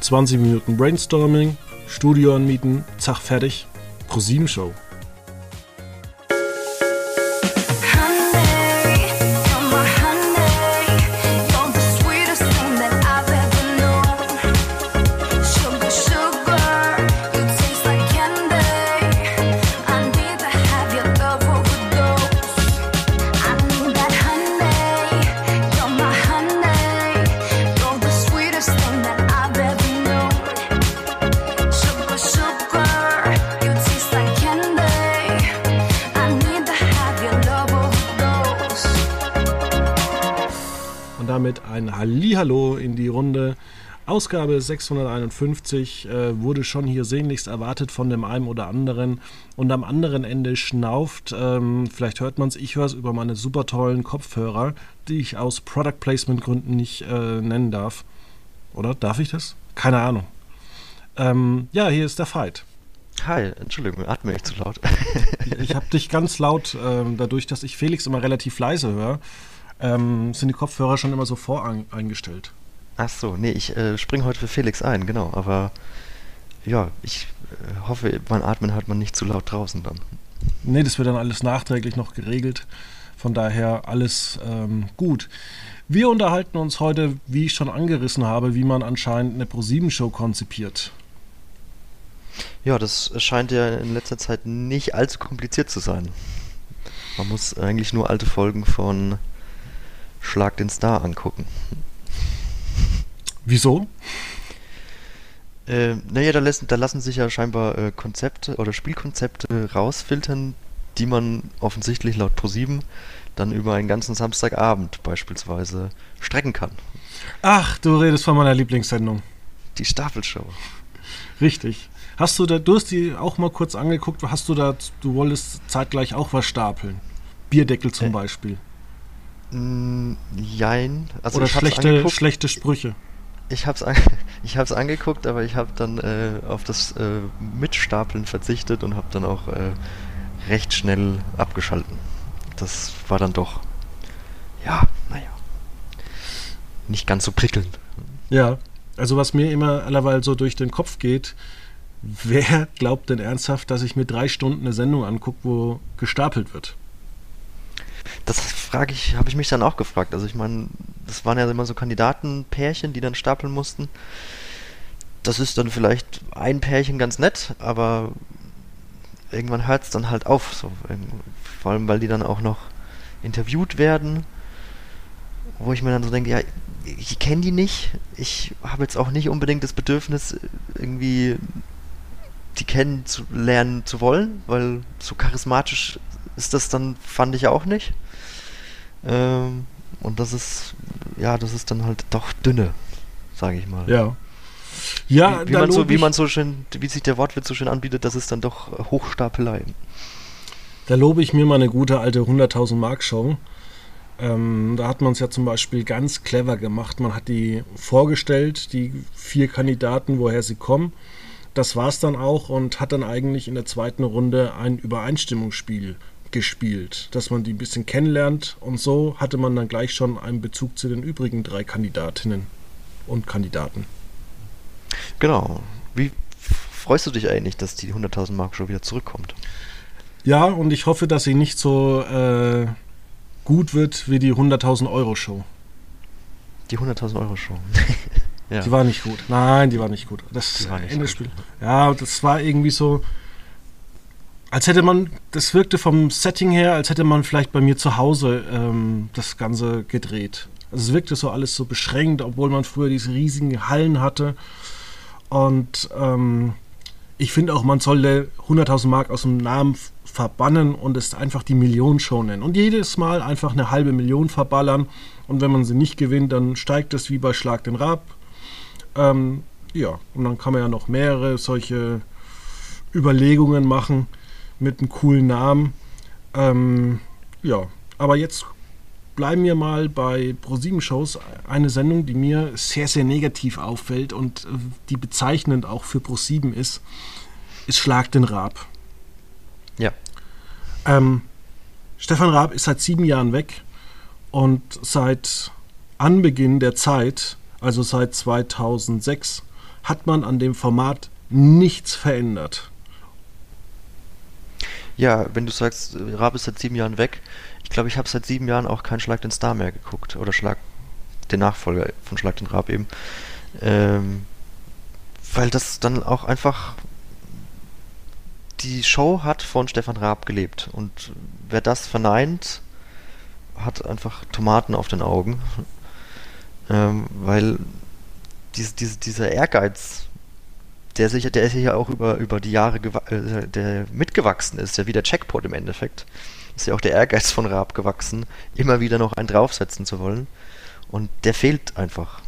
20 Minuten Brainstorming, Studio anmieten, zack, fertig. Pro 7 Show. Ausgabe 651 äh, wurde schon hier sehnlichst erwartet von dem einen oder anderen und am anderen Ende schnauft, ähm, vielleicht hört man es, ich höre es über meine super tollen Kopfhörer, die ich aus Product Placement Gründen nicht äh, nennen darf. Oder darf ich das? Keine Ahnung. Ähm, ja, hier ist der Fight. Hi, Entschuldigung, atme ich zu laut. ich habe dich ganz laut, äh, dadurch, dass ich Felix immer relativ leise höre ähm, sind die Kopfhörer schon immer so voreingestellt. Ach so, nee, ich äh, springe heute für Felix ein, genau, aber ja, ich äh, hoffe, mein Atmen hört man nicht zu laut draußen dann. Nee, das wird dann alles nachträglich noch geregelt. Von daher alles ähm, gut. Wir unterhalten uns heute, wie ich schon angerissen habe, wie man anscheinend eine Pro-7-Show konzipiert. Ja, das scheint ja in letzter Zeit nicht allzu kompliziert zu sein. Man muss eigentlich nur alte Folgen von Schlag den Star angucken. Wieso? Äh, naja, da lassen, da lassen sich ja scheinbar äh, Konzepte oder Spielkonzepte rausfiltern, die man offensichtlich laut ProSieben dann über einen ganzen Samstagabend beispielsweise strecken kann. Ach, du redest von meiner Lieblingssendung. Die Stafelshow. Richtig. Hast du da, du hast die auch mal kurz angeguckt, hast du da, du wolltest zeitgleich auch was stapeln? Bierdeckel zum äh, Beispiel. Mm, jein. Also Oder schlechte, schlechte Sprüche. Ich hab's, an, ich hab's angeguckt, aber ich habe dann äh, auf das äh, Mitstapeln verzichtet und habe dann auch äh, recht schnell abgeschalten. Das war dann doch, ja, naja, nicht ganz so prickelnd. Ja, also was mir immer allerweil so durch den Kopf geht, wer glaubt denn ernsthaft, dass ich mir drei Stunden eine Sendung angucke, wo gestapelt wird? Das frage ich, habe ich mich dann auch gefragt. Also ich meine, das waren ja immer so Kandidatenpärchen, die dann stapeln mussten. Das ist dann vielleicht ein Pärchen ganz nett, aber irgendwann hört es dann halt auf. So, vor allem, weil die dann auch noch interviewt werden, wo ich mir dann so denke, ja, ich kenne die nicht. Ich habe jetzt auch nicht unbedingt das Bedürfnis, irgendwie die kennenzulernen zu wollen, weil so charismatisch ist das dann, fand ich auch nicht. Ähm, und das ist, ja, das ist dann halt doch dünne, sage ich mal. Ja. Ja, wie, wie man so, wie man so schön, wie sich der Wortwitz so schön anbietet, das ist dann doch Hochstapelei. Da lobe ich mir mal eine gute alte 100.000 Mark Show. Ähm, da hat man es ja zum Beispiel ganz clever gemacht. Man hat die vorgestellt, die vier Kandidaten, woher sie kommen. Das war es dann auch und hat dann eigentlich in der zweiten Runde ein Übereinstimmungsspiel gespielt, dass man die ein bisschen kennenlernt und so hatte man dann gleich schon einen Bezug zu den übrigen drei Kandidatinnen und Kandidaten. Genau. Wie freust du dich eigentlich, dass die 100.000 Mark schon wieder zurückkommt? Ja, und ich hoffe, dass sie nicht so äh, gut wird wie die 100.000 Euro Show. Die 100.000 Euro Show. ja. Die war nicht gut. Nein, die war nicht gut. Das die war nicht Ende Spiel. Ja, das war irgendwie so als hätte man, das wirkte vom Setting her, als hätte man vielleicht bei mir zu Hause ähm, das Ganze gedreht. Also es wirkte so alles so beschränkt, obwohl man früher diese riesigen Hallen hatte. Und ähm, ich finde auch, man sollte 100.000 Mark aus dem Namen verbannen und es einfach die Million-Show nennen. Und jedes Mal einfach eine halbe Million verballern. Und wenn man sie nicht gewinnt, dann steigt es wie bei Schlag den Rab. Ähm, ja, und dann kann man ja noch mehrere solche Überlegungen machen mit einem coolen Namen. Ähm, ja, aber jetzt bleiben wir mal bei ProSieben-Shows. Eine Sendung, die mir sehr, sehr negativ auffällt und äh, die bezeichnend auch für ProSieben ist, ist Schlag den Raab. Ja. Ähm, Stefan Raab ist seit sieben Jahren weg und seit Anbeginn der Zeit, also seit 2006, hat man an dem Format nichts verändert. Ja, wenn du sagst, Raab ist seit sieben Jahren weg, ich glaube, ich habe seit sieben Jahren auch keinen Schlag den Star mehr geguckt. Oder Schlag den Nachfolger von Schlag den Raab eben. Ähm, weil das dann auch einfach die Show hat von Stefan Raab gelebt. Und wer das verneint, hat einfach Tomaten auf den Augen. Ähm, weil diese, diese, dieser Ehrgeiz, der sich, der ist ja auch über, über die Jahre äh, der mitgewachsen ist, ja wie der Checkpot im Endeffekt, ist ja auch der Ehrgeiz von Raab gewachsen, immer wieder noch einen draufsetzen zu wollen. Und der fehlt einfach.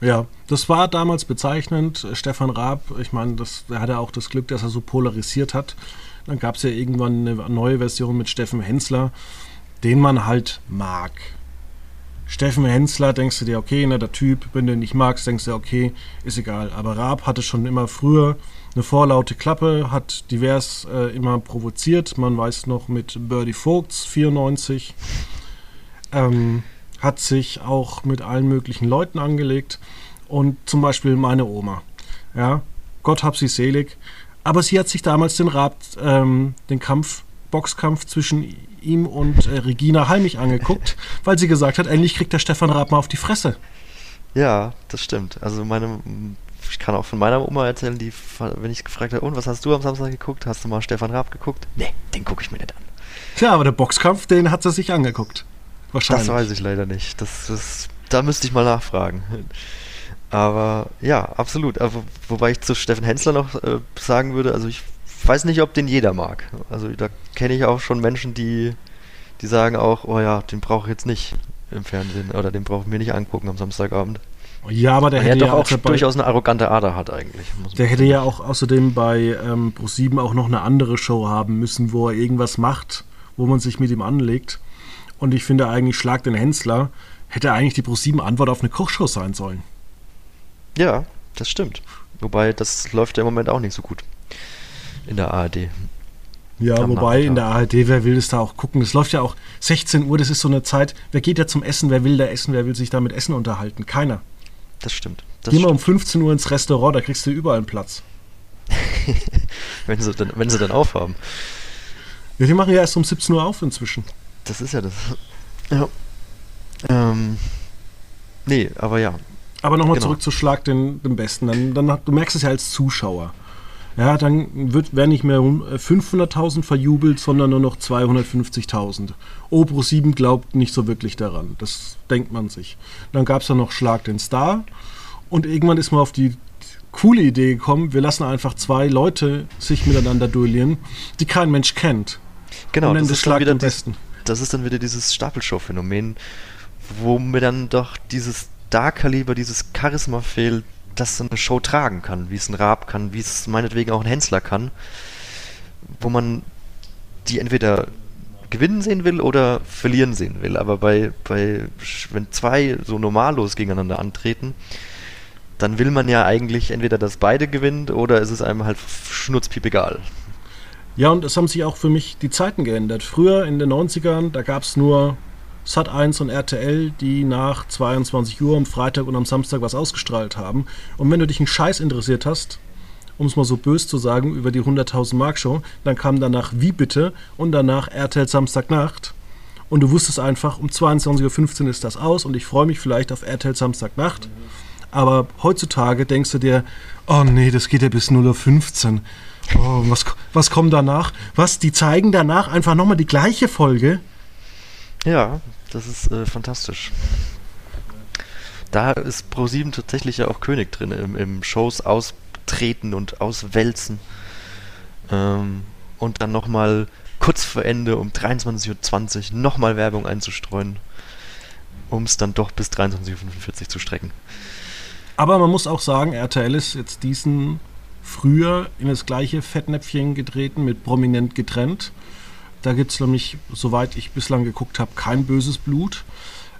Ja, das war damals bezeichnend. Stefan Raab, ich meine, das, der hatte auch das Glück, dass er so polarisiert hat. Dann gab es ja irgendwann eine neue Version mit Steffen Hensler, den man halt mag. Steffen Hensler denkst du dir, okay, na, der Typ, wenn du ihn nicht magst, denkst du dir, okay, ist egal. Aber Raab hatte schon immer früher eine vorlaute Klappe, hat divers äh, immer provoziert. Man weiß noch mit Birdie Vogts 94. Ähm, hat sich auch mit allen möglichen Leuten angelegt und zum Beispiel meine Oma. Ja, Gott hab sie selig. Aber sie hat sich damals den Rat, ähm, den Kampf, Boxkampf zwischen ihm und äh, Regina Halmich angeguckt, weil sie gesagt hat, endlich kriegt der Stefan Raab mal auf die Fresse. Ja, das stimmt. Also meine, ich kann auch von meiner Oma erzählen, die, wenn ich gefragt habe, und was hast du am Samstag geguckt? Hast du mal Stefan Raab geguckt? Nee, den gucke ich mir nicht an. Tja, aber der Boxkampf, den hat sie sich angeguckt. Wahrscheinlich. Das weiß ich leider nicht. Das, das, da müsste ich mal nachfragen. Aber ja, absolut. Aber, wobei ich zu Steffen Hensler noch äh, sagen würde, also ich weiß nicht, ob den jeder mag. Also da kenne ich auch schon Menschen, die, die sagen auch, oh ja, den brauche ich jetzt nicht im Fernsehen oder den brauche ich mir nicht angucken am Samstagabend. Ja, aber der hätte ja auch durchaus eine arrogante Ader hat eigentlich. der hätte ja auch außerdem bei ähm, Pro7 auch noch eine andere Show haben müssen, wo er irgendwas macht, wo man sich mit ihm anlegt. Und ich finde eigentlich, Schlag den Hensler hätte eigentlich die Pro7-Antwort auf eine Kochshow sein sollen. Ja, das stimmt. Wobei, das läuft ja im Moment auch nicht so gut. In der ARD. Ja, Am wobei Nachmittag. in der ARD, wer will das da auch gucken? Das läuft ja auch 16 Uhr, das ist so eine Zeit. Wer geht da zum Essen? Wer will da essen? Wer will sich da mit Essen unterhalten? Keiner. Das stimmt. Das Geh mal um 15 Uhr ins Restaurant, da kriegst du überall einen Platz. wenn, sie dann, wenn sie dann aufhaben. Ja, die machen ja erst um 17 Uhr auf inzwischen. Das ist ja das. Ja. Ähm, nee, aber ja. Aber nochmal genau. zurück zu Schlag den, den Besten. Dann, dann, du merkst es ja als Zuschauer. Ja, dann wird, werden nicht mehr 500.000 verjubelt, sondern nur noch 250.000. Opro 7 glaubt nicht so wirklich daran. Das denkt man sich. Dann gab es ja noch Schlag den Star. Und irgendwann ist man auf die coole Idee gekommen, wir lassen einfach zwei Leute sich miteinander duellieren, die kein Mensch kennt. Genau, das, ist Schlag wieder den Besten das ist dann wieder dieses Stapelshow-Phänomen, wo mir dann doch dieses Dark-Kaliber, dieses Charisma fehlt, das eine Show tragen kann, wie es ein Raab kann, wie es meinetwegen auch ein Hensler kann, wo man die entweder gewinnen sehen will oder verlieren sehen will. Aber bei, bei wenn zwei so normallos gegeneinander antreten, dann will man ja eigentlich entweder, dass beide gewinnt oder ist es einem halt schnurzpiep egal. Ja, und es haben sich auch für mich die Zeiten geändert. Früher in den 90ern, da gab es nur Sat1 und RTL, die nach 22 Uhr am Freitag und am Samstag was ausgestrahlt haben. Und wenn du dich einen Scheiß interessiert hast, um es mal so böse zu sagen, über die 100.000 Mark Show, dann kam danach Wie bitte und danach RTL Samstagnacht. Und du wusstest einfach, um 22.15 Uhr ist das aus und ich freue mich vielleicht auf RTL Samstagnacht. Aber heutzutage denkst du dir, oh nee, das geht ja bis 0.15 Uhr. Oh, was, was kommt danach? Was? Die zeigen danach einfach nochmal die gleiche Folge? Ja, das ist äh, fantastisch. Da ist ProSieben tatsächlich ja auch König drin, im, im Shows austreten und auswälzen. Ähm, und dann nochmal kurz vor Ende um 23.20 Uhr nochmal Werbung einzustreuen, um es dann doch bis 23.45 Uhr zu strecken. Aber man muss auch sagen, RTL ist jetzt diesen früher in das gleiche Fettnäpfchen getreten, mit prominent getrennt. Da gibt es nämlich, soweit ich bislang geguckt habe, kein böses Blut.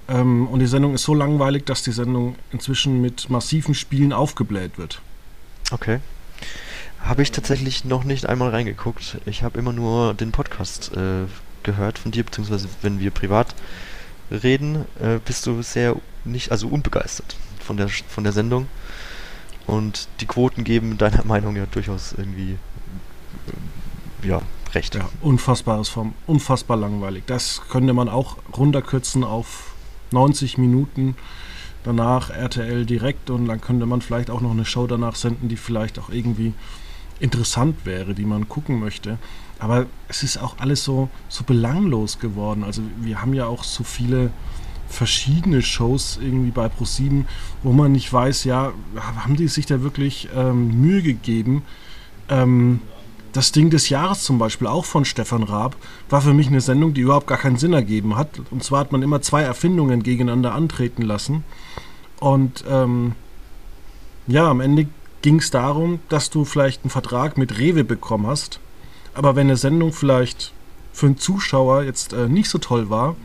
Ähm, und die Sendung ist so langweilig, dass die Sendung inzwischen mit massiven Spielen aufgebläht wird. Okay. Habe ich tatsächlich noch nicht einmal reingeguckt. Ich habe immer nur den Podcast äh, gehört von dir, beziehungsweise wenn wir privat reden, äh, bist du sehr nicht, also unbegeistert von der, von der Sendung. Und die Quoten geben deiner Meinung ja durchaus irgendwie ja, recht. Ja, unfassbares Form, unfassbar langweilig. Das könnte man auch runterkürzen auf 90 Minuten. Danach RTL direkt und dann könnte man vielleicht auch noch eine Show danach senden, die vielleicht auch irgendwie interessant wäre, die man gucken möchte. Aber es ist auch alles so, so belanglos geworden. Also wir haben ja auch so viele verschiedene Shows irgendwie bei ProSieben, wo man nicht weiß, ja, haben die sich da wirklich ähm, Mühe gegeben? Ähm, das Ding des Jahres zum Beispiel, auch von Stefan Raab, war für mich eine Sendung, die überhaupt gar keinen Sinn ergeben hat. Und zwar hat man immer zwei Erfindungen gegeneinander antreten lassen. Und ähm, ja, am Ende ging es darum, dass du vielleicht einen Vertrag mit Rewe bekommen hast. Aber wenn eine Sendung vielleicht für einen Zuschauer jetzt äh, nicht so toll war,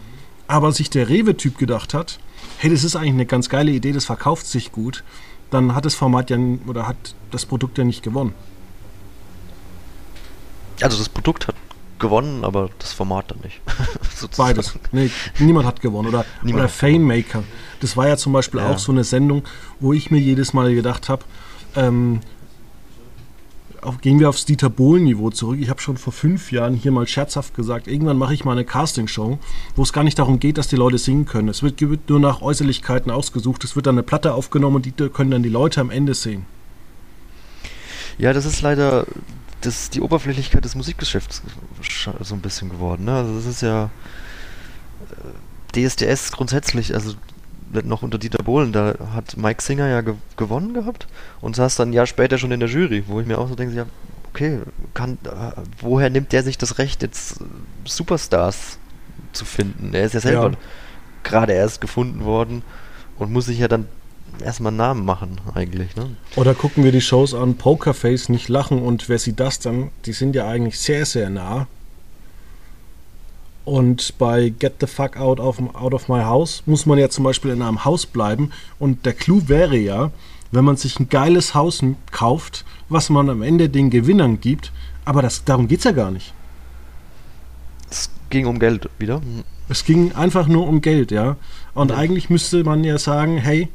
aber sich der Rewe-Typ gedacht hat, hey, das ist eigentlich eine ganz geile Idee, das verkauft sich gut, dann hat das Format ja oder hat das Produkt ja nicht gewonnen. Also das Produkt hat gewonnen, aber das Format dann nicht. Beides. Nee, niemand hat gewonnen. Oder, oder Fanemaker. Das war ja zum Beispiel ja. auch so eine Sendung, wo ich mir jedes Mal gedacht habe, ähm, auf, gehen wir aufs Dieter Bohlen-Niveau zurück. Ich habe schon vor fünf Jahren hier mal scherzhaft gesagt, irgendwann mache ich mal eine Castingshow, wo es gar nicht darum geht, dass die Leute singen können. Es wird, wird nur nach Äußerlichkeiten ausgesucht. Es wird dann eine Platte aufgenommen und die können dann die Leute am Ende sehen. Ja, das ist leider das, die Oberflächlichkeit des Musikgeschäfts so ein bisschen geworden. Ne? Also das ist ja äh, DSDS grundsätzlich, also noch unter Dieter Bohlen, da hat Mike Singer ja ge gewonnen gehabt und saß dann ein Jahr später schon in der Jury, wo ich mir auch so denke, ja, okay, kann, äh, woher nimmt der sich das Recht, jetzt Superstars zu finden? Er ist ja selber ja. gerade erst gefunden worden und muss sich ja dann erstmal einen Namen machen, eigentlich. Ne? Oder gucken wir die Shows an, Pokerface, nicht lachen und wer sieht das dann? Die sind ja eigentlich sehr, sehr nah. Und bei Get the Fuck Out of, out of My House muss man ja zum Beispiel in einem Haus bleiben. Und der Clou wäre ja, wenn man sich ein geiles Haus kauft, was man am Ende den Gewinnern gibt. Aber das, darum geht es ja gar nicht. Es ging um Geld wieder. Es ging einfach nur um Geld, ja. Und ja. eigentlich müsste man ja sagen, hey,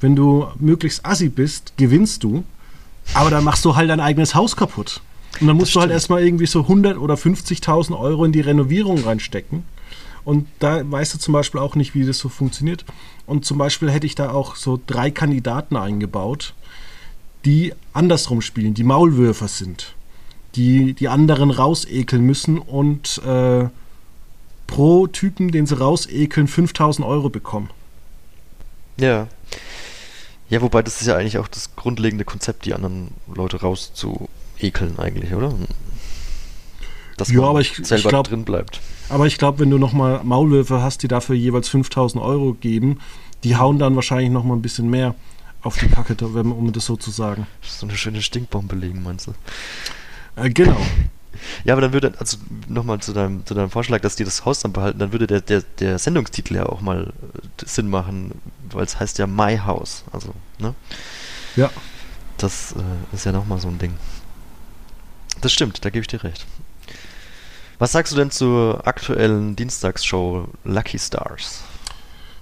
wenn du möglichst assi bist, gewinnst du. Aber dann machst du halt dein eigenes Haus kaputt. Und dann musst du halt erstmal irgendwie so 100 oder 50.000 Euro in die Renovierung reinstecken. Und da weißt du zum Beispiel auch nicht, wie das so funktioniert. Und zum Beispiel hätte ich da auch so drei Kandidaten eingebaut, die andersrum spielen, die Maulwürfer sind, die die anderen rausekeln müssen und äh, pro Typen, den sie rausekeln, 5000 Euro bekommen. Ja. Ja, wobei das ist ja eigentlich auch das grundlegende Konzept, die anderen Leute rauszu ekeln eigentlich, oder? Dass ja, aber ich, selber ich glaub, drin bleibt. Aber ich glaube, wenn du nochmal Maulwürfe hast, die dafür jeweils 5000 Euro geben, die hauen dann wahrscheinlich nochmal ein bisschen mehr auf die Kacke, um das so zu sagen. So eine schöne Stinkbombe legen, meinst du? Äh, genau. Ja, aber dann würde, also nochmal zu deinem, zu deinem Vorschlag, dass die das Haus dann behalten, dann würde der, der, der Sendungstitel ja auch mal äh, Sinn machen, weil es heißt ja My House. Also, ne? Ja. Das äh, ist ja nochmal so ein Ding. Das stimmt, da gebe ich dir recht. Was sagst du denn zur aktuellen Dienstagsshow Lucky Stars?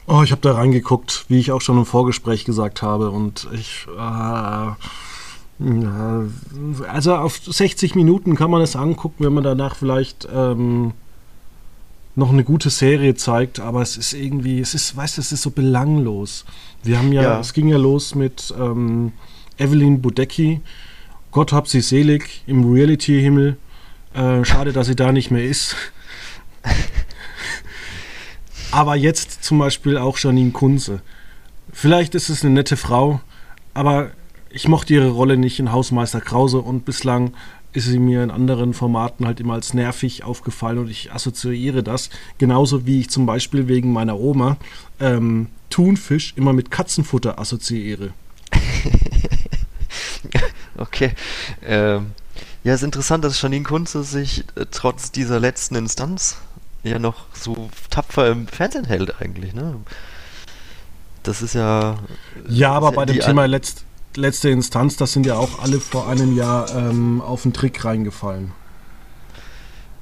Oh, ich habe da reingeguckt, wie ich auch schon im Vorgespräch gesagt habe. Und ich. Äh, also auf 60 Minuten kann man es angucken, wenn man danach vielleicht ähm, noch eine gute Serie zeigt, aber es ist irgendwie, es ist, weißt du, es ist so belanglos. Wir haben ja, ja. es ging ja los mit ähm, Evelyn Budecki, Gott hab sie selig im Reality-Himmel. Äh, schade, dass sie da nicht mehr ist. aber jetzt zum Beispiel auch Janine Kunze. Vielleicht ist es eine nette Frau, aber ich mochte ihre Rolle nicht in Hausmeister Krause und bislang ist sie mir in anderen Formaten halt immer als nervig aufgefallen und ich assoziiere das. Genauso wie ich zum Beispiel wegen meiner Oma ähm, Thunfisch immer mit Katzenfutter assoziiere. Okay. Ähm, ja, es ist interessant, dass Janine Kunze sich äh, trotz dieser letzten Instanz ja noch so tapfer im Fernsehen hält eigentlich, ne? Das ist ja. Ja, aber bei dem Thema letzt, letzte Instanz, das sind ja auch alle vor einem Jahr ähm, auf den Trick reingefallen.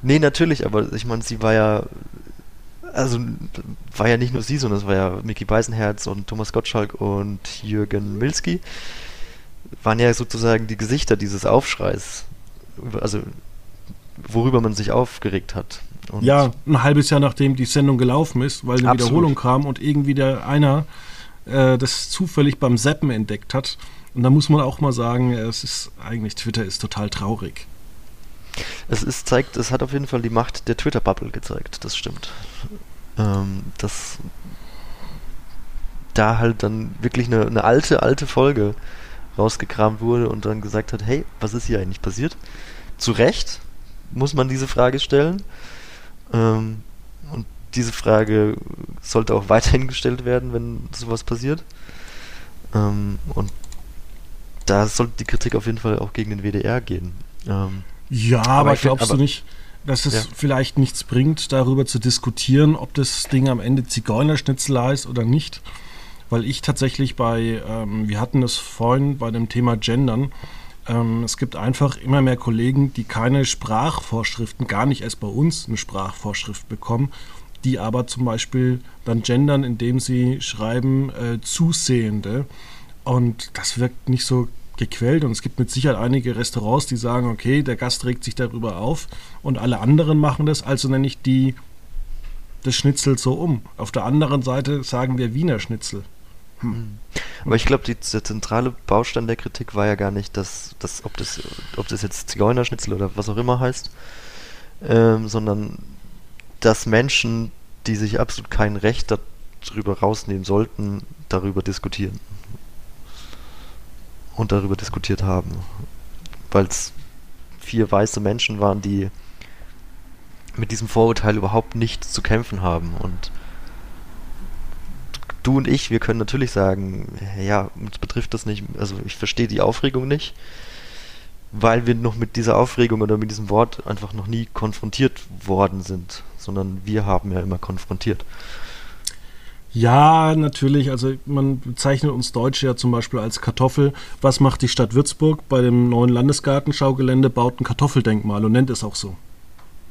Nee, natürlich, aber ich meine, sie war ja. Also war ja nicht nur sie, sondern es war ja Mickey Beisenherz und Thomas Gottschalk und Jürgen Milski waren ja sozusagen die Gesichter dieses Aufschreis. Also worüber man sich aufgeregt hat. Und ja, ein halbes Jahr nachdem die Sendung gelaufen ist, weil eine absolut. Wiederholung kam und irgendwie der einer äh, das zufällig beim Seppen entdeckt hat. Und da muss man auch mal sagen, es ist eigentlich Twitter ist total traurig. Es ist zeigt, es hat auf jeden Fall die Macht der Twitter-Bubble gezeigt, das stimmt. Ähm, dass da halt dann wirklich eine, eine alte, alte Folge rausgekramt wurde und dann gesagt hat, hey, was ist hier eigentlich passiert? Zu Recht muss man diese Frage stellen. Ähm, und diese Frage sollte auch weiterhin gestellt werden, wenn sowas passiert. Ähm, und da sollte die Kritik auf jeden Fall auch gegen den WDR gehen. Ähm, ja, aber, aber glaubst aber, du nicht, dass es ja. vielleicht nichts bringt, darüber zu diskutieren, ob das Ding am Ende Zigeunerschnitzel heißt oder nicht? Weil ich tatsächlich bei, ähm, wir hatten es vorhin bei dem Thema Gendern, ähm, es gibt einfach immer mehr Kollegen, die keine Sprachvorschriften, gar nicht erst bei uns eine Sprachvorschrift bekommen, die aber zum Beispiel dann gendern, indem sie schreiben äh, Zusehende. Und das wirkt nicht so gequält und es gibt mit Sicherheit einige Restaurants, die sagen, okay, der Gast regt sich darüber auf und alle anderen machen das, also nenne ich die das Schnitzel so um. Auf der anderen Seite sagen wir Wiener Schnitzel. Hm. Aber ich glaube, der zentrale Baustein der Kritik war ja gar nicht, dass, dass ob, das, ob das jetzt Zigeunerschnitzel oder was auch immer heißt, ähm, sondern dass Menschen, die sich absolut kein Recht darüber rausnehmen sollten, darüber diskutieren. Und darüber diskutiert haben. Weil es vier weiße Menschen waren, die mit diesem Vorurteil überhaupt nichts zu kämpfen haben und du und ich, wir können natürlich sagen, ja, uns betrifft das nicht, also ich verstehe die Aufregung nicht, weil wir noch mit dieser Aufregung oder mit diesem Wort einfach noch nie konfrontiert worden sind, sondern wir haben ja immer konfrontiert. Ja, natürlich. Also man bezeichnet uns Deutsche ja zum Beispiel als Kartoffel. Was macht die Stadt Würzburg bei dem neuen Landesgartenschaugelände? Baut ein Kartoffeldenkmal und nennt es auch so.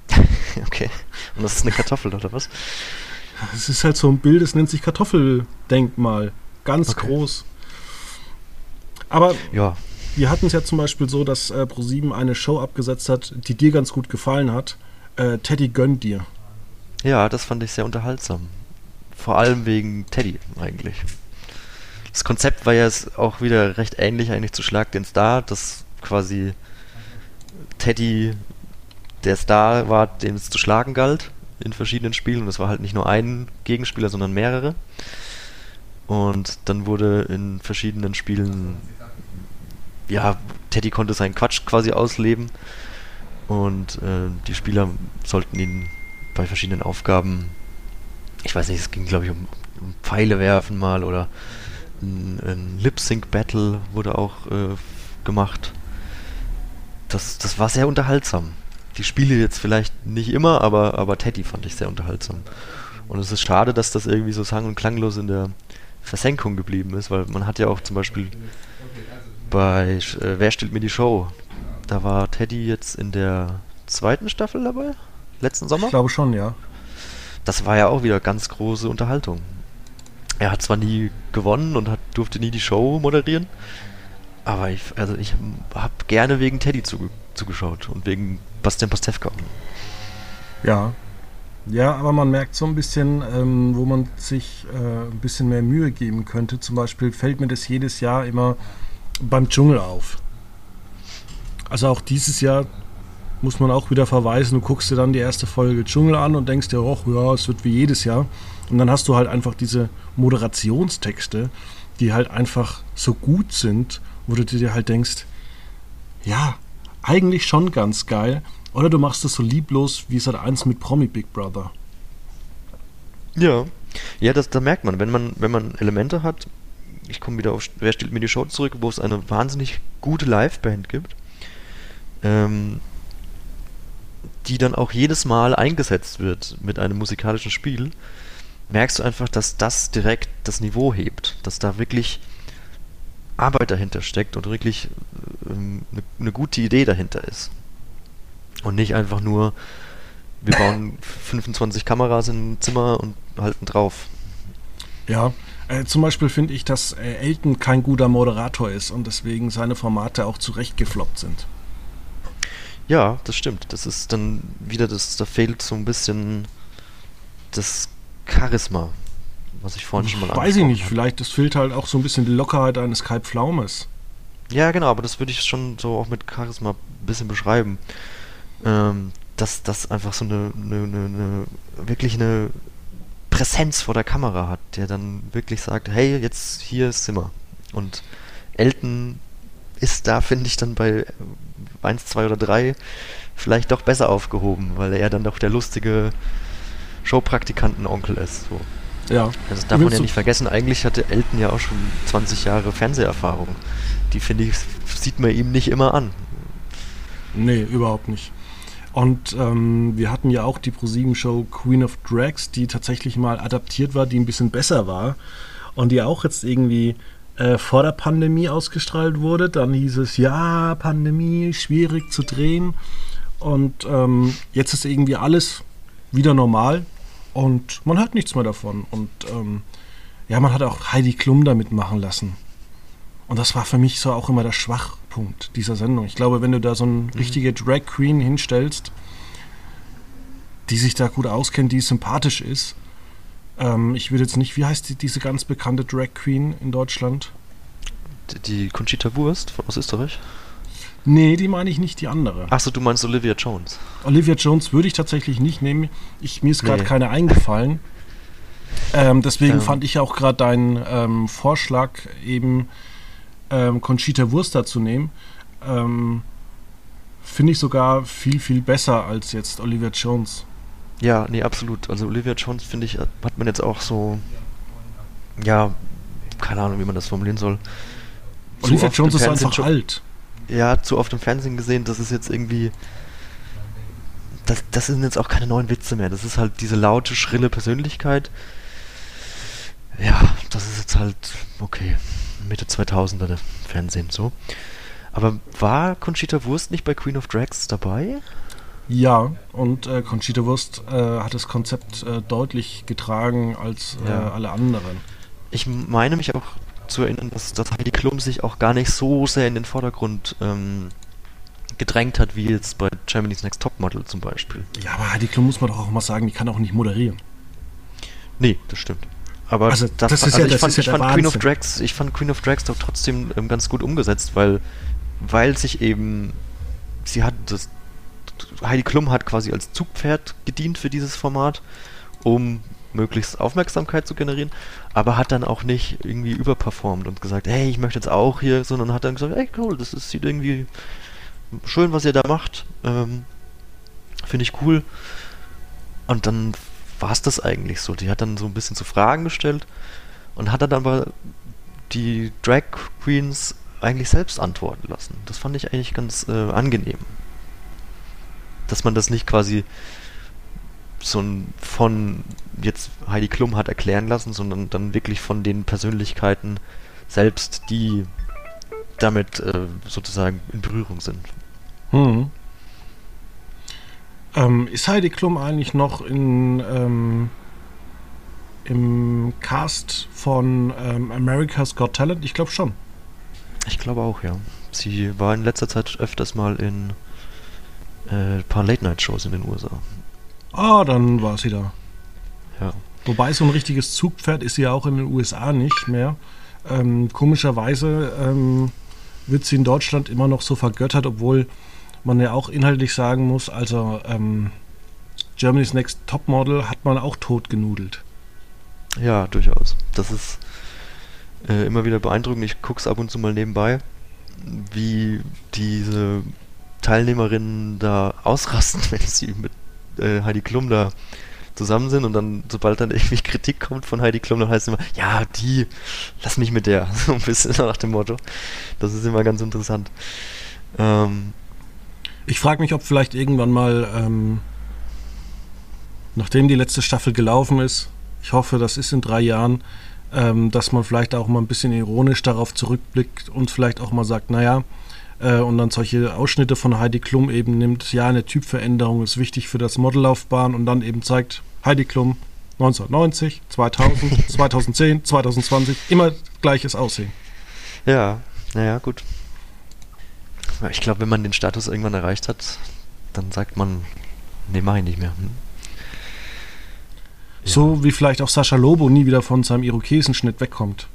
okay. Und das ist eine Kartoffel, oder was? Es ist halt so ein Bild, das nennt sich Kartoffeldenkmal. Ganz okay. groß. Aber ja. wir hatten es ja zum Beispiel so, dass äh, ProSieben eine Show abgesetzt hat, die dir ganz gut gefallen hat. Äh, Teddy gönnt dir. Ja, das fand ich sehr unterhaltsam. Vor allem wegen Teddy eigentlich. Das Konzept war ja auch wieder recht ähnlich eigentlich zu Schlag den Star, dass quasi Teddy der Star war, den es zu schlagen galt in verschiedenen Spielen. Und es war halt nicht nur ein Gegenspieler, sondern mehrere. Und dann wurde in verschiedenen Spielen, ja, Teddy konnte seinen Quatsch quasi ausleben. Und äh, die Spieler sollten ihn bei verschiedenen Aufgaben, ich weiß nicht, es ging glaube ich um, um, Pfeile werfen mal oder ein, ein Lip-Sync-Battle wurde auch äh, gemacht. Das, das war sehr unterhaltsam die Spiele jetzt vielleicht nicht immer, aber, aber Teddy fand ich sehr unterhaltsam. Und es ist schade, dass das irgendwie so sang- und klanglos in der Versenkung geblieben ist, weil man hat ja auch zum Beispiel bei äh, Wer stellt mir die Show? Da war Teddy jetzt in der zweiten Staffel dabei? Letzten Sommer? Ich glaube schon, ja. Das war ja auch wieder ganz große Unterhaltung. Er hat zwar nie gewonnen und hat, durfte nie die Show moderieren, aber ich, also ich habe gerne wegen Teddy zuge zugeschaut und wegen Bastian Pastewka. Ja. Ja, aber man merkt so ein bisschen, ähm, wo man sich äh, ein bisschen mehr Mühe geben könnte. Zum Beispiel fällt mir das jedes Jahr immer beim Dschungel auf. Also auch dieses Jahr muss man auch wieder verweisen, du guckst dir dann die erste Folge Dschungel an und denkst dir, ach ja, es wird wie jedes Jahr. Und dann hast du halt einfach diese Moderationstexte, die halt einfach so gut sind, wo du dir halt denkst, ja, eigentlich schon ganz geil. Oder du machst es so lieblos wie Sat 1 mit Promi Big Brother. Ja. Ja, das, da merkt man, wenn man, wenn man Elemente hat, ich komme wieder auf Wer stellt mir die Show zurück, wo es eine wahnsinnig gute Liveband gibt, ähm, die dann auch jedes Mal eingesetzt wird mit einem musikalischen Spiel, merkst du einfach, dass das direkt das Niveau hebt, dass da wirklich Arbeit dahinter steckt und wirklich ähm, eine, eine gute Idee dahinter ist. Und nicht einfach nur, wir bauen 25 Kameras im Zimmer und halten drauf. Ja, Äh, zum Beispiel finde ich, dass äh, Elton kein guter Moderator ist und deswegen seine Formate auch zurecht gefloppt sind. Ja, das stimmt. Das ist dann wieder das, da fehlt so ein bisschen das Charisma, was ich vorhin schon mal Weiß ich nicht, vielleicht es fehlt halt auch so ein bisschen die Lockerheit eines Kai Pflaumes. Ja, genau, aber das würde ich schon so auch mit Charisma ein bisschen beschreiben. Ähm, dass das einfach so eine, eine, eine, eine, wirklich eine Präsenz vor der Kamera hat, der dann wirklich sagt, hey, jetzt hier ist Zimmer. Und Elton ist da, finde ich, dann bei 1, 2 oder 3 vielleicht doch besser aufgehoben, weil er dann doch der lustige Showpraktikanten-Onkel ist. So. Ja. Das darf man ja nicht vergessen. Eigentlich hatte Elton ja auch schon 20 Jahre Fernseherfahrung. Die, finde ich, sieht man ihm nicht immer an. Nee, überhaupt nicht. Und ähm, wir hatten ja auch die ProSieben-Show Queen of Drags, die tatsächlich mal adaptiert war, die ein bisschen besser war. Und die auch jetzt irgendwie äh, vor der Pandemie ausgestrahlt wurde. Dann hieß es, ja, Pandemie, schwierig zu drehen. Und ähm, jetzt ist irgendwie alles wieder normal und man hört nichts mehr davon. Und ähm, ja, man hat auch Heidi Klum damit machen lassen. Und das war für mich so auch immer der Schwachpunkt dieser Sendung. Ich glaube, wenn du da so eine mhm. richtige Drag Queen hinstellst, die sich da gut auskennt, die sympathisch ist, ähm, ich würde jetzt nicht, wie heißt die, diese ganz bekannte Drag Queen in Deutschland? Die Conchita Wurst aus Österreich? Nee, die meine ich nicht, die andere. Achso, du meinst Olivia Jones. Olivia Jones würde ich tatsächlich nicht nehmen. Ich, mir ist gerade nee. keine eingefallen. Ähm, deswegen ähm. fand ich auch gerade deinen ähm, Vorschlag, eben ähm, Conchita Wurst zu nehmen, ähm, finde ich sogar viel, viel besser als jetzt Olivia Jones. Ja, nee, absolut. Also Olivia Jones, finde ich, hat man jetzt auch so, ja, keine Ahnung, wie man das formulieren soll. Olivia Jones ist einfach alt ja, zu oft im Fernsehen gesehen, das ist jetzt irgendwie. Das, das sind jetzt auch keine neuen Witze mehr. Das ist halt diese laute, schrille Persönlichkeit. Ja, das ist jetzt halt, okay, Mitte 2000er Fernsehen so. Aber war Conchita Wurst nicht bei Queen of Drags dabei? Ja, und äh, Conchita Wurst äh, hat das Konzept äh, deutlich getragen als äh, ja. alle anderen. Ich meine mich auch zu erinnern, dass, dass Heidi Klum sich auch gar nicht so sehr in den Vordergrund ähm, gedrängt hat, wie jetzt bei Germany's Next Topmodel zum Beispiel. Ja, aber Heidi Klum muss man doch auch mal sagen, die kann auch nicht moderieren. Nee, das stimmt. Aber also, das, das ist also ja, ich, das fand, ist ich, fand Queen of Drags, ich fand Queen of Drags doch trotzdem ähm, ganz gut umgesetzt, weil, weil sich eben, sie hat das, Heidi Klum hat quasi als Zugpferd gedient für dieses Format, um möglichst Aufmerksamkeit zu generieren, aber hat dann auch nicht irgendwie überperformt und gesagt, hey, ich möchte jetzt auch hier, sondern hat dann gesagt, hey, cool, das ist, sieht irgendwie schön, was ihr da macht. Ähm, Finde ich cool. Und dann war es das eigentlich so. Die hat dann so ein bisschen zu Fragen gestellt und hat dann aber die Drag Queens eigentlich selbst antworten lassen. Das fand ich eigentlich ganz äh, angenehm. Dass man das nicht quasi so ein von jetzt Heidi Klum hat erklären lassen, sondern dann wirklich von den Persönlichkeiten selbst, die damit äh, sozusagen in Berührung sind. Hm. Ähm, ist Heidi Klum eigentlich noch in, ähm, im Cast von ähm, America's Got Talent? Ich glaube schon. Ich glaube auch, ja. Sie war in letzter Zeit öfters mal in äh, ein paar Late-Night-Shows in den USA. Ah, dann war sie da. Ja. Wobei so ein richtiges Zugpferd ist sie ja auch in den USA nicht mehr. Ähm, komischerweise ähm, wird sie in Deutschland immer noch so vergöttert, obwohl man ja auch inhaltlich sagen muss, also ähm, Germany's Next Topmodel hat man auch totgenudelt. Ja, durchaus. Das ist äh, immer wieder beeindruckend. Ich gucke es ab und zu mal nebenbei, wie diese Teilnehmerinnen da ausrasten, wenn sie mit äh, Heidi Klum da zusammen sind und dann, sobald dann irgendwie Kritik kommt von Heidi Klum, dann heißt es immer, ja, die, lass mich mit der. So ein bisschen nach dem Motto. Das ist immer ganz interessant. Ähm, ich frage mich, ob vielleicht irgendwann mal, ähm, nachdem die letzte Staffel gelaufen ist, ich hoffe, das ist in drei Jahren, ähm, dass man vielleicht auch mal ein bisschen ironisch darauf zurückblickt und vielleicht auch mal sagt, naja, äh, und dann solche Ausschnitte von Heidi Klum eben nimmt, ja, eine Typveränderung ist wichtig für das Modellaufbahn und dann eben zeigt, Heidi Klum 1990, 2000, 2010, 2020, immer gleiches Aussehen. Ja, naja, gut. Ich glaube, wenn man den Status irgendwann erreicht hat, dann sagt man, nee, mach ich nicht mehr. Hm? Ja. So wie vielleicht auch Sascha Lobo nie wieder von seinem Irokesenschnitt wegkommt.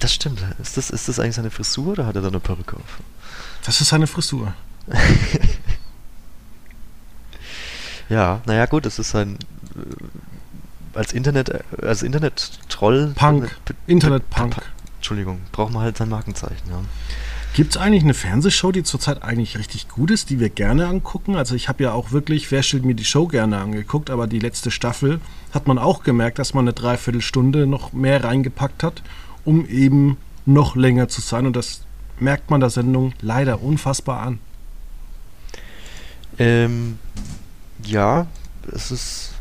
Das stimmt. Ist das, ist das eigentlich seine Frisur oder hat er da eine Perücke auf? Das ist seine Frisur. ja, naja, gut, es ist ein. Äh, als Internet, als Internet-Troll. Punk. Internet-Punk. Entschuldigung, braucht man halt sein Markenzeichen, ja. Gibt es eigentlich eine Fernsehshow, die zurzeit eigentlich richtig gut ist, die wir gerne angucken? Also ich habe ja auch wirklich, wer stellt mir die Show gerne angeguckt, aber die letzte Staffel hat man auch gemerkt, dass man eine Dreiviertelstunde noch mehr reingepackt hat, um eben noch länger zu sein. Und das merkt man der Sendung leider unfassbar an. Ähm, ja, es ist,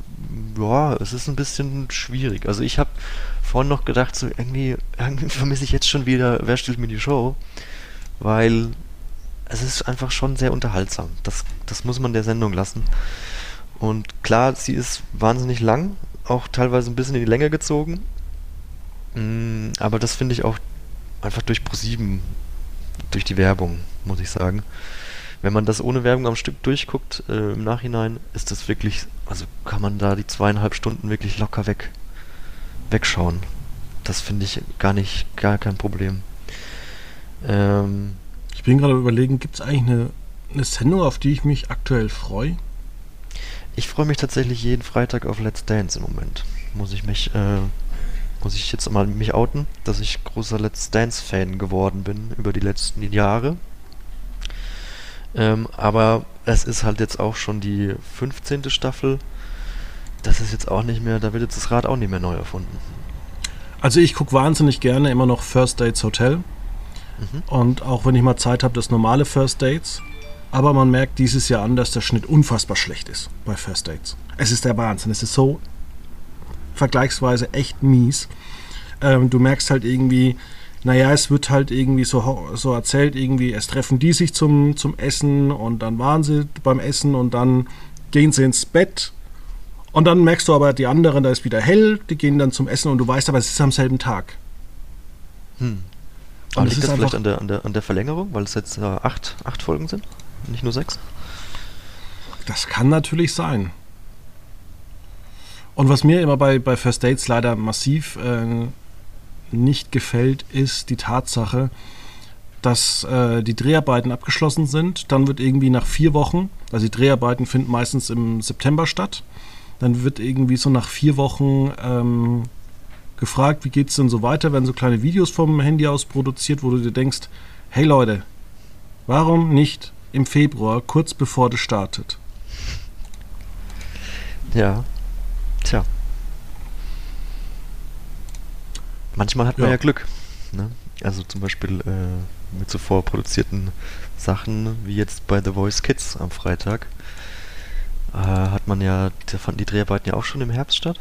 ja, es ist ein bisschen schwierig. Also ich habe vorhin noch gedacht, so irgendwie, irgendwie vermisse ich jetzt schon wieder, wer stellt mir die Show? weil es ist einfach schon sehr unterhaltsam. Das, das muss man der Sendung lassen. Und klar, sie ist wahnsinnig lang, auch teilweise ein bisschen in die Länge gezogen. Mm, aber das finde ich auch einfach durch ProSieben, durch die Werbung, muss ich sagen. Wenn man das ohne Werbung am Stück durchguckt, äh, im Nachhinein, ist das wirklich, also kann man da die zweieinhalb Stunden wirklich locker weg, wegschauen. Das finde ich gar nicht, gar kein Problem. Ähm, ich bin gerade überlegen, gibt es eigentlich eine, eine Sendung, auf die ich mich aktuell freue? Ich freue mich tatsächlich jeden Freitag auf Let's Dance im Moment. Muss ich mich, äh, muss ich jetzt mal mich outen, dass ich großer Let's Dance-Fan geworden bin über die letzten Jahre. Ähm, aber es ist halt jetzt auch schon die 15. Staffel. Das ist jetzt auch nicht mehr, da wird jetzt das Rad auch nicht mehr neu erfunden. Also ich gucke wahnsinnig gerne immer noch First Dates Hotel. Mhm. Und auch wenn ich mal Zeit habe, das normale First Dates. Aber man merkt dieses Jahr an, dass der Schnitt unfassbar schlecht ist bei First Dates. Es ist der Wahnsinn. Es ist so vergleichsweise echt mies. Ähm, du merkst halt irgendwie, naja, es wird halt irgendwie so, so erzählt, irgendwie, es treffen die sich zum, zum Essen und dann waren sie beim Essen und dann gehen sie ins Bett. Und dann merkst du aber, die anderen, da ist wieder hell, die gehen dann zum Essen und du weißt aber, es ist am selben Tag. Hm. Aber liegt das vielleicht an der, an, der, an der Verlängerung, weil es jetzt äh, acht, acht Folgen sind, nicht nur sechs? Das kann natürlich sein. Und was mir immer bei, bei First Dates leider massiv äh, nicht gefällt, ist die Tatsache, dass äh, die Dreharbeiten abgeschlossen sind. Dann wird irgendwie nach vier Wochen, also die Dreharbeiten finden meistens im September statt, dann wird irgendwie so nach vier Wochen ähm, gefragt, wie geht es denn so weiter, werden so kleine Videos vom Handy aus produziert, wo du dir denkst, hey Leute, warum nicht im Februar, kurz bevor das startet? Ja, tja. Manchmal hat man ja, ja Glück. Ne? Also zum Beispiel äh, mit zuvor produzierten Sachen, wie jetzt bei The Voice Kids am Freitag, äh, hat man ja, da fanden die Dreharbeiten ja auch schon im Herbst statt.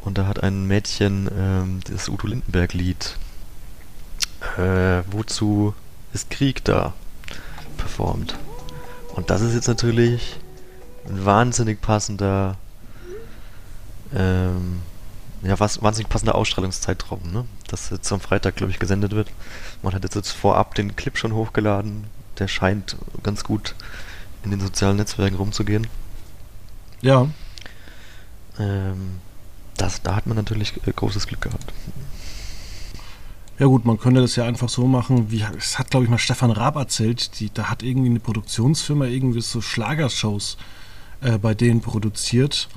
Und da hat ein Mädchen ähm, das Udo Lindenberg-Lied äh, Wozu ist Krieg da performt. Und das ist jetzt natürlich ein wahnsinnig passender ähm, ja, was, wahnsinnig passender Ausstrahlungszeitraum, ne? Das jetzt am Freitag, glaube ich, gesendet wird. Man hat jetzt, vorab den Clip schon hochgeladen. Der scheint ganz gut in den sozialen Netzwerken rumzugehen. Ja. Ähm, das, da hat man natürlich äh, großes Glück gehabt. Ja gut, man könnte das ja einfach so machen, wie es hat, glaube ich, mal Stefan Raab erzählt, die, da hat irgendwie eine Produktionsfirma irgendwie so Schlagershows äh, bei denen produziert.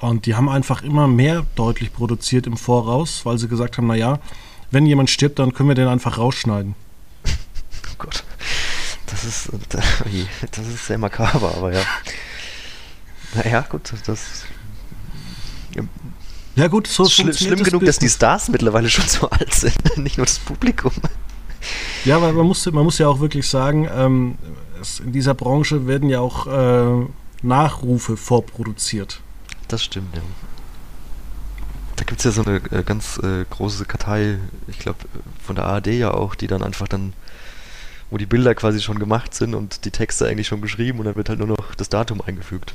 Und die haben einfach immer mehr deutlich produziert im Voraus, weil sie gesagt haben, naja, wenn jemand stirbt, dann können wir den einfach rausschneiden. Oh Gott. Das ist, das ist sehr makaber, aber ja. Naja, gut, das, ja gut, so Schli Schlimm genug, dass die Stars mittlerweile schon so alt sind, nicht nur das Publikum. Ja, weil man muss, man muss ja auch wirklich sagen, ähm, es, in dieser Branche werden ja auch äh, Nachrufe vorproduziert. Das stimmt, ja. Da gibt es ja so eine äh, ganz äh, große Kartei, ich glaube von der ARD ja auch, die dann einfach dann, wo die Bilder quasi schon gemacht sind und die Texte eigentlich schon geschrieben und dann wird halt nur noch das Datum eingefügt.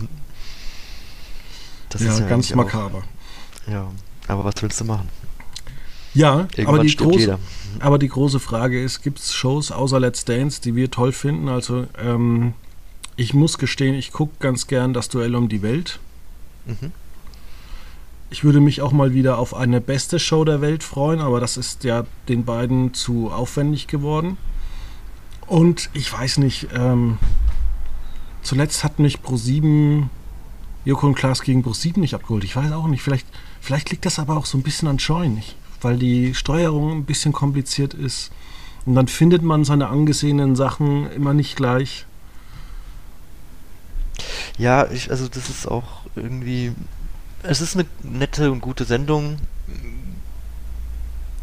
Das ja, ist ja ganz makaber. Auch, ja, aber was willst du machen? Ja, Irgendwann aber die, große, jeder. aber die große Frage ist, gibt es Shows außer Let's Dance, die wir toll finden? Also ähm, ich muss gestehen, ich gucke ganz gern das Duell um die Welt. Ich würde mich auch mal wieder auf eine beste Show der Welt freuen, aber das ist ja den beiden zu aufwendig geworden. Und ich weiß nicht, ähm, zuletzt hat mich Pro7 Joko und Klaas gegen Pro7 nicht abgeholt. Ich weiß auch nicht, vielleicht, vielleicht liegt das aber auch so ein bisschen an nicht? weil die Steuerung ein bisschen kompliziert ist. Und dann findet man seine angesehenen Sachen immer nicht gleich. Ja, ich, also das ist auch irgendwie. Es ist eine nette und gute Sendung.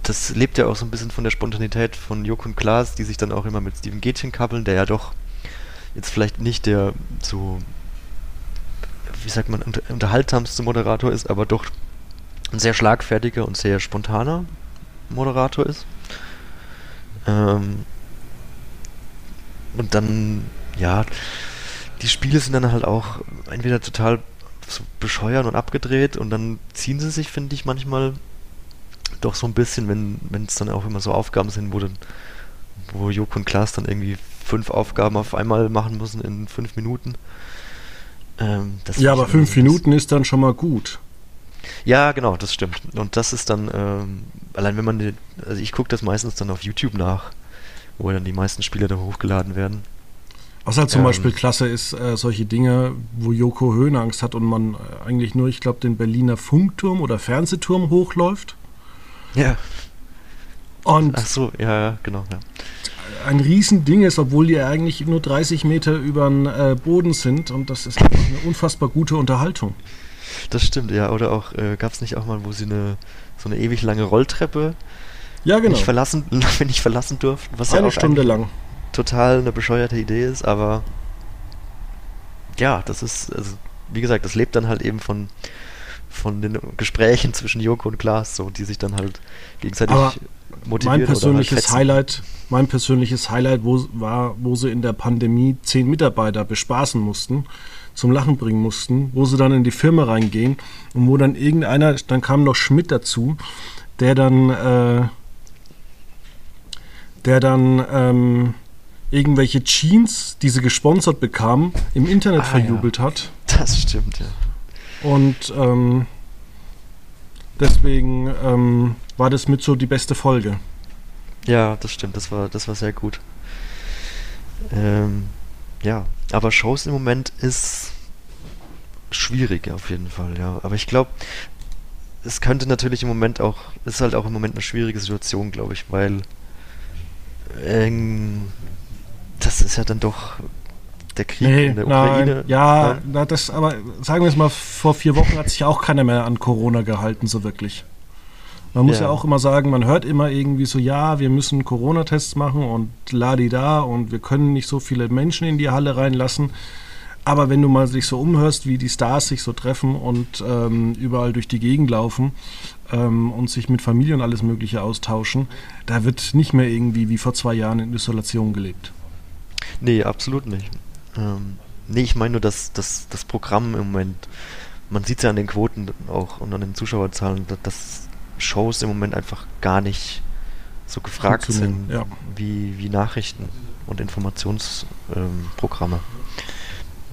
Das lebt ja auch so ein bisschen von der Spontanität von Joko und Klaas, die sich dann auch immer mit Steven Gätchen kappeln, der ja doch jetzt vielleicht nicht der so, wie sagt man, unter, unterhaltsamste Moderator ist, aber doch ein sehr schlagfertiger und sehr spontaner Moderator ist. Ähm, und dann, ja, die Spiele sind dann halt auch entweder total so bescheuert und abgedreht und dann ziehen sie sich, finde ich, manchmal doch so ein bisschen, wenn es dann auch immer so Aufgaben sind, wo dann, wo Joko und Klaas dann irgendwie fünf Aufgaben auf einmal machen müssen in fünf Minuten. Ähm, ja, aber fünf Minuten ist dann schon mal gut. Ja, genau, das stimmt. Und das ist dann, ähm, allein wenn man, die, also ich gucke das meistens dann auf YouTube nach, wo dann die meisten Spiele da hochgeladen werden. Was halt zum ähm, Beispiel klasse ist, äh, solche Dinge, wo Joko Höhenangst hat und man äh, eigentlich nur, ich glaube, den Berliner Funkturm oder Fernsehturm hochläuft. Ja. Und Ach so, ja, ja, genau, ja. Ein Riesending ist, obwohl die eigentlich nur 30 Meter über den äh, Boden sind und das ist eine unfassbar gute Unterhaltung. Das stimmt, ja. Oder auch, äh, gab es nicht auch mal, wo sie eine so eine ewig lange Rolltreppe ja, genau. nicht verlassen, nicht verlassen durften? Was eine ja Stunde lang. Total eine bescheuerte Idee ist, aber ja, das ist, also, wie gesagt, das lebt dann halt eben von, von den Gesprächen zwischen Joko und Klaas, so, die sich dann halt gegenseitig aber motivieren. Mein persönliches halt Highlight, mein persönliches Highlight wo, war, wo sie in der Pandemie zehn Mitarbeiter bespaßen mussten zum Lachen bringen mussten, wo sie dann in die Firma reingehen und wo dann irgendeiner, dann kam noch Schmidt dazu, der dann, äh, der dann ähm, irgendwelche Jeans, die sie gesponsert bekamen, im Internet ah, verjubelt ja. hat. Das stimmt, ja. Und ähm, deswegen ähm, war das mit so die beste Folge. Ja, das stimmt, das war, das war sehr gut. Ähm, ja, aber Shows im Moment ist schwierig auf jeden Fall, ja. Aber ich glaube, es könnte natürlich im Moment auch, ist halt auch im Moment eine schwierige Situation, glaube ich, weil ähm, das ist ja dann doch der Krieg nee, in der Ukraine. Nein, ja, ja, das, aber sagen wir es mal, vor vier Wochen hat sich auch keiner mehr an Corona gehalten, so wirklich. Man muss ja. ja. auch immer sagen, man hört immer irgendwie so, ja, wir müssen Corona-Tests machen und da und wir können nicht so viele Menschen in die Halle reinlassen. Aber wenn du mal sich so umhörst, wie die Stars sich so treffen und ähm, überall durch die Gegend laufen ähm, und sich mit Familie und alles Mögliche austauschen, da wird nicht mehr irgendwie wie vor zwei Jahren in Isolation gelebt. Nee, absolut nicht. Ähm, nee, ich meine nur, dass, dass das Programm im Moment, man sieht es ja an den Quoten auch und an den Zuschauerzahlen, dass, Shows im Moment einfach gar nicht so gefragt sind ja. wie, wie Nachrichten und Informationsprogramme. Ähm,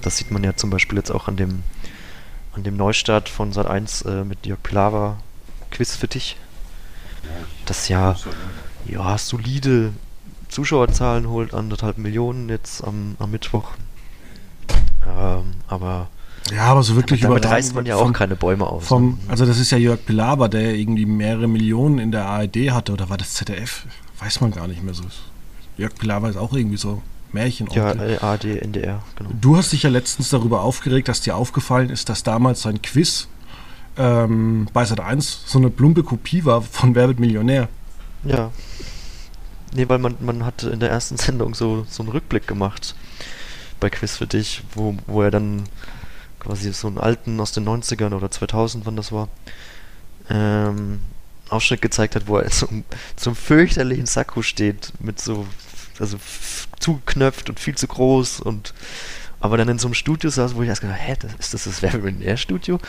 das sieht man ja zum Beispiel jetzt auch an dem, an dem Neustart von Sat 1 äh, mit Jörg Pilawa Quiz für dich. Das ja, ja solide Zuschauerzahlen holt, anderthalb Millionen jetzt am, am Mittwoch. Ähm, aber ja, aber so wirklich damit, damit reißt man ja vom, auch keine Bäume aus. Vom, ne? also das ist ja Jörg Pilawa, der irgendwie mehrere Millionen in der ARD hatte, oder war das ZDF? Weiß man gar nicht mehr so. Jörg Pilawa ist auch irgendwie so Märchen. Ja, ARD, NDR, genau. Du hast dich ja letztens darüber aufgeregt, dass dir aufgefallen ist, dass damals sein Quiz ähm, bei Sat 1 so eine plumpe Kopie war von Wer wird Millionär. Ja. Nee, weil man, man hat in der ersten Sendung so, so einen Rückblick gemacht bei Quiz für dich, wo, wo er dann quasi so einen alten aus den 90ern oder 2000, wann das war, ähm, Ausschnitt gezeigt hat, wo er zum, zum fürchterlichen Sakko steht, mit so, also zugeknöpft und viel zu groß und, aber dann in so einem Studio saß, wo ich erst gedacht hä, ist das das Werbillionär-Studio?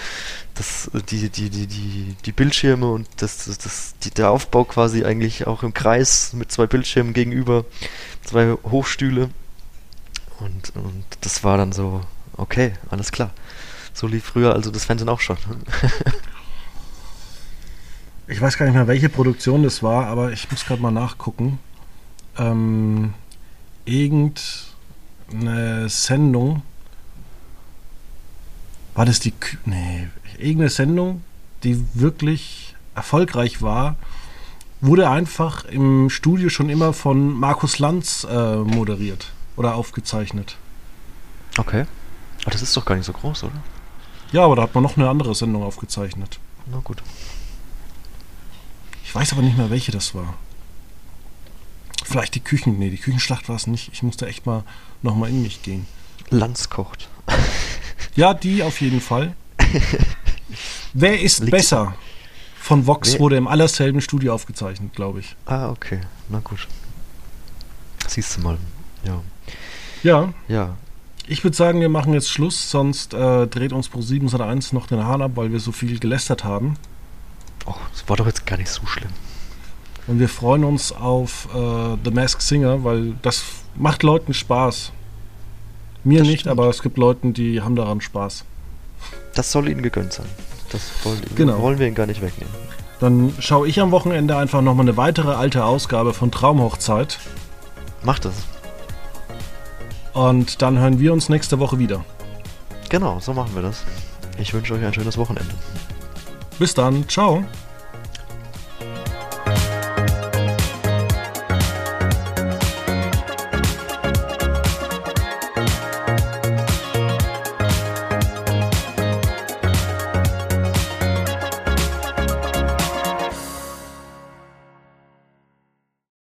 Das, die, die, die, die, die Bildschirme und das, das, das, die, der Aufbau quasi eigentlich auch im Kreis mit zwei Bildschirmen gegenüber, zwei Hochstühle. Und, und das war dann so, okay, alles klar. So lief früher also das Fernsehen auch schon. ich weiß gar nicht mehr, welche Produktion das war, aber ich muss gerade mal nachgucken. Ähm, irgendeine Sendung. War das die. Nee, irgendeine Sendung, die wirklich erfolgreich war, wurde einfach im Studio schon immer von Markus Lanz äh, moderiert oder aufgezeichnet. Okay. Aber das ist doch gar nicht so groß, oder? Ja, aber da hat man noch eine andere Sendung aufgezeichnet. Na gut. Ich weiß aber nicht mehr, welche das war. Vielleicht die Küchen. Nee, die Küchenschlacht war es nicht. Ich musste echt mal nochmal in mich gehen. Lanz kocht. ja, die auf jeden Fall. Wer ist Liegt besser? Von Vox Wer? wurde im allerselben Studio aufgezeichnet, glaube ich. Ah, okay. Na gut. Siehst du mal. Ja. Ja. Ja. Ich würde sagen, wir machen jetzt Schluss, sonst äh, dreht uns Pro 701 noch den Hahn ab, weil wir so viel gelästert haben. Och, das war doch jetzt gar nicht so schlimm. Und wir freuen uns auf äh, The Mask Singer, weil das macht Leuten Spaß. Mir das nicht, stimmt. aber es gibt Leute, die haben daran Spaß. Das soll ihnen gegönnt sein. Das wollen, genau. wollen wir ihnen gar nicht wegnehmen. Dann schaue ich am Wochenende einfach nochmal eine weitere alte Ausgabe von Traumhochzeit. Macht das. Und dann hören wir uns nächste Woche wieder. Genau, so machen wir das. Ich wünsche euch ein schönes Wochenende. Bis dann, ciao.